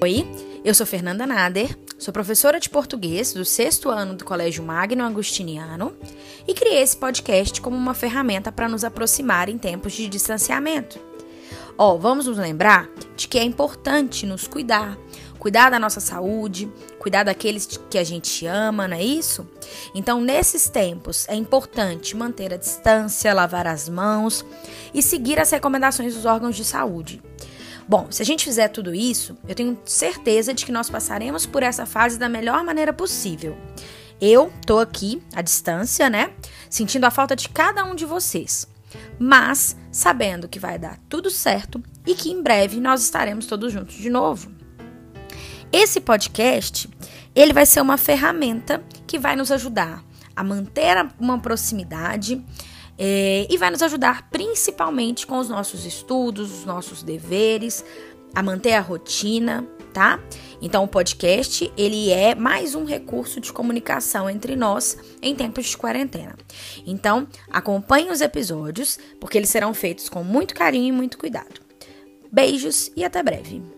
Oi, eu sou Fernanda Nader, sou professora de português do sexto ano do Colégio Magno Agustiniano e criei esse podcast como uma ferramenta para nos aproximar em tempos de distanciamento. Ó, oh, vamos nos lembrar de que é importante nos cuidar, cuidar da nossa saúde, cuidar daqueles que a gente ama, não é isso? Então, nesses tempos, é importante manter a distância, lavar as mãos e seguir as recomendações dos órgãos de saúde. Bom, se a gente fizer tudo isso, eu tenho certeza de que nós passaremos por essa fase da melhor maneira possível. Eu tô aqui à distância, né? Sentindo a falta de cada um de vocês, mas sabendo que vai dar tudo certo e que em breve nós estaremos todos juntos de novo. Esse podcast, ele vai ser uma ferramenta que vai nos ajudar a manter uma proximidade é, e vai nos ajudar principalmente com os nossos estudos, os nossos deveres, a manter a rotina, tá? Então o podcast, ele é mais um recurso de comunicação entre nós em tempos de quarentena. Então, acompanhe os episódios, porque eles serão feitos com muito carinho e muito cuidado. Beijos e até breve.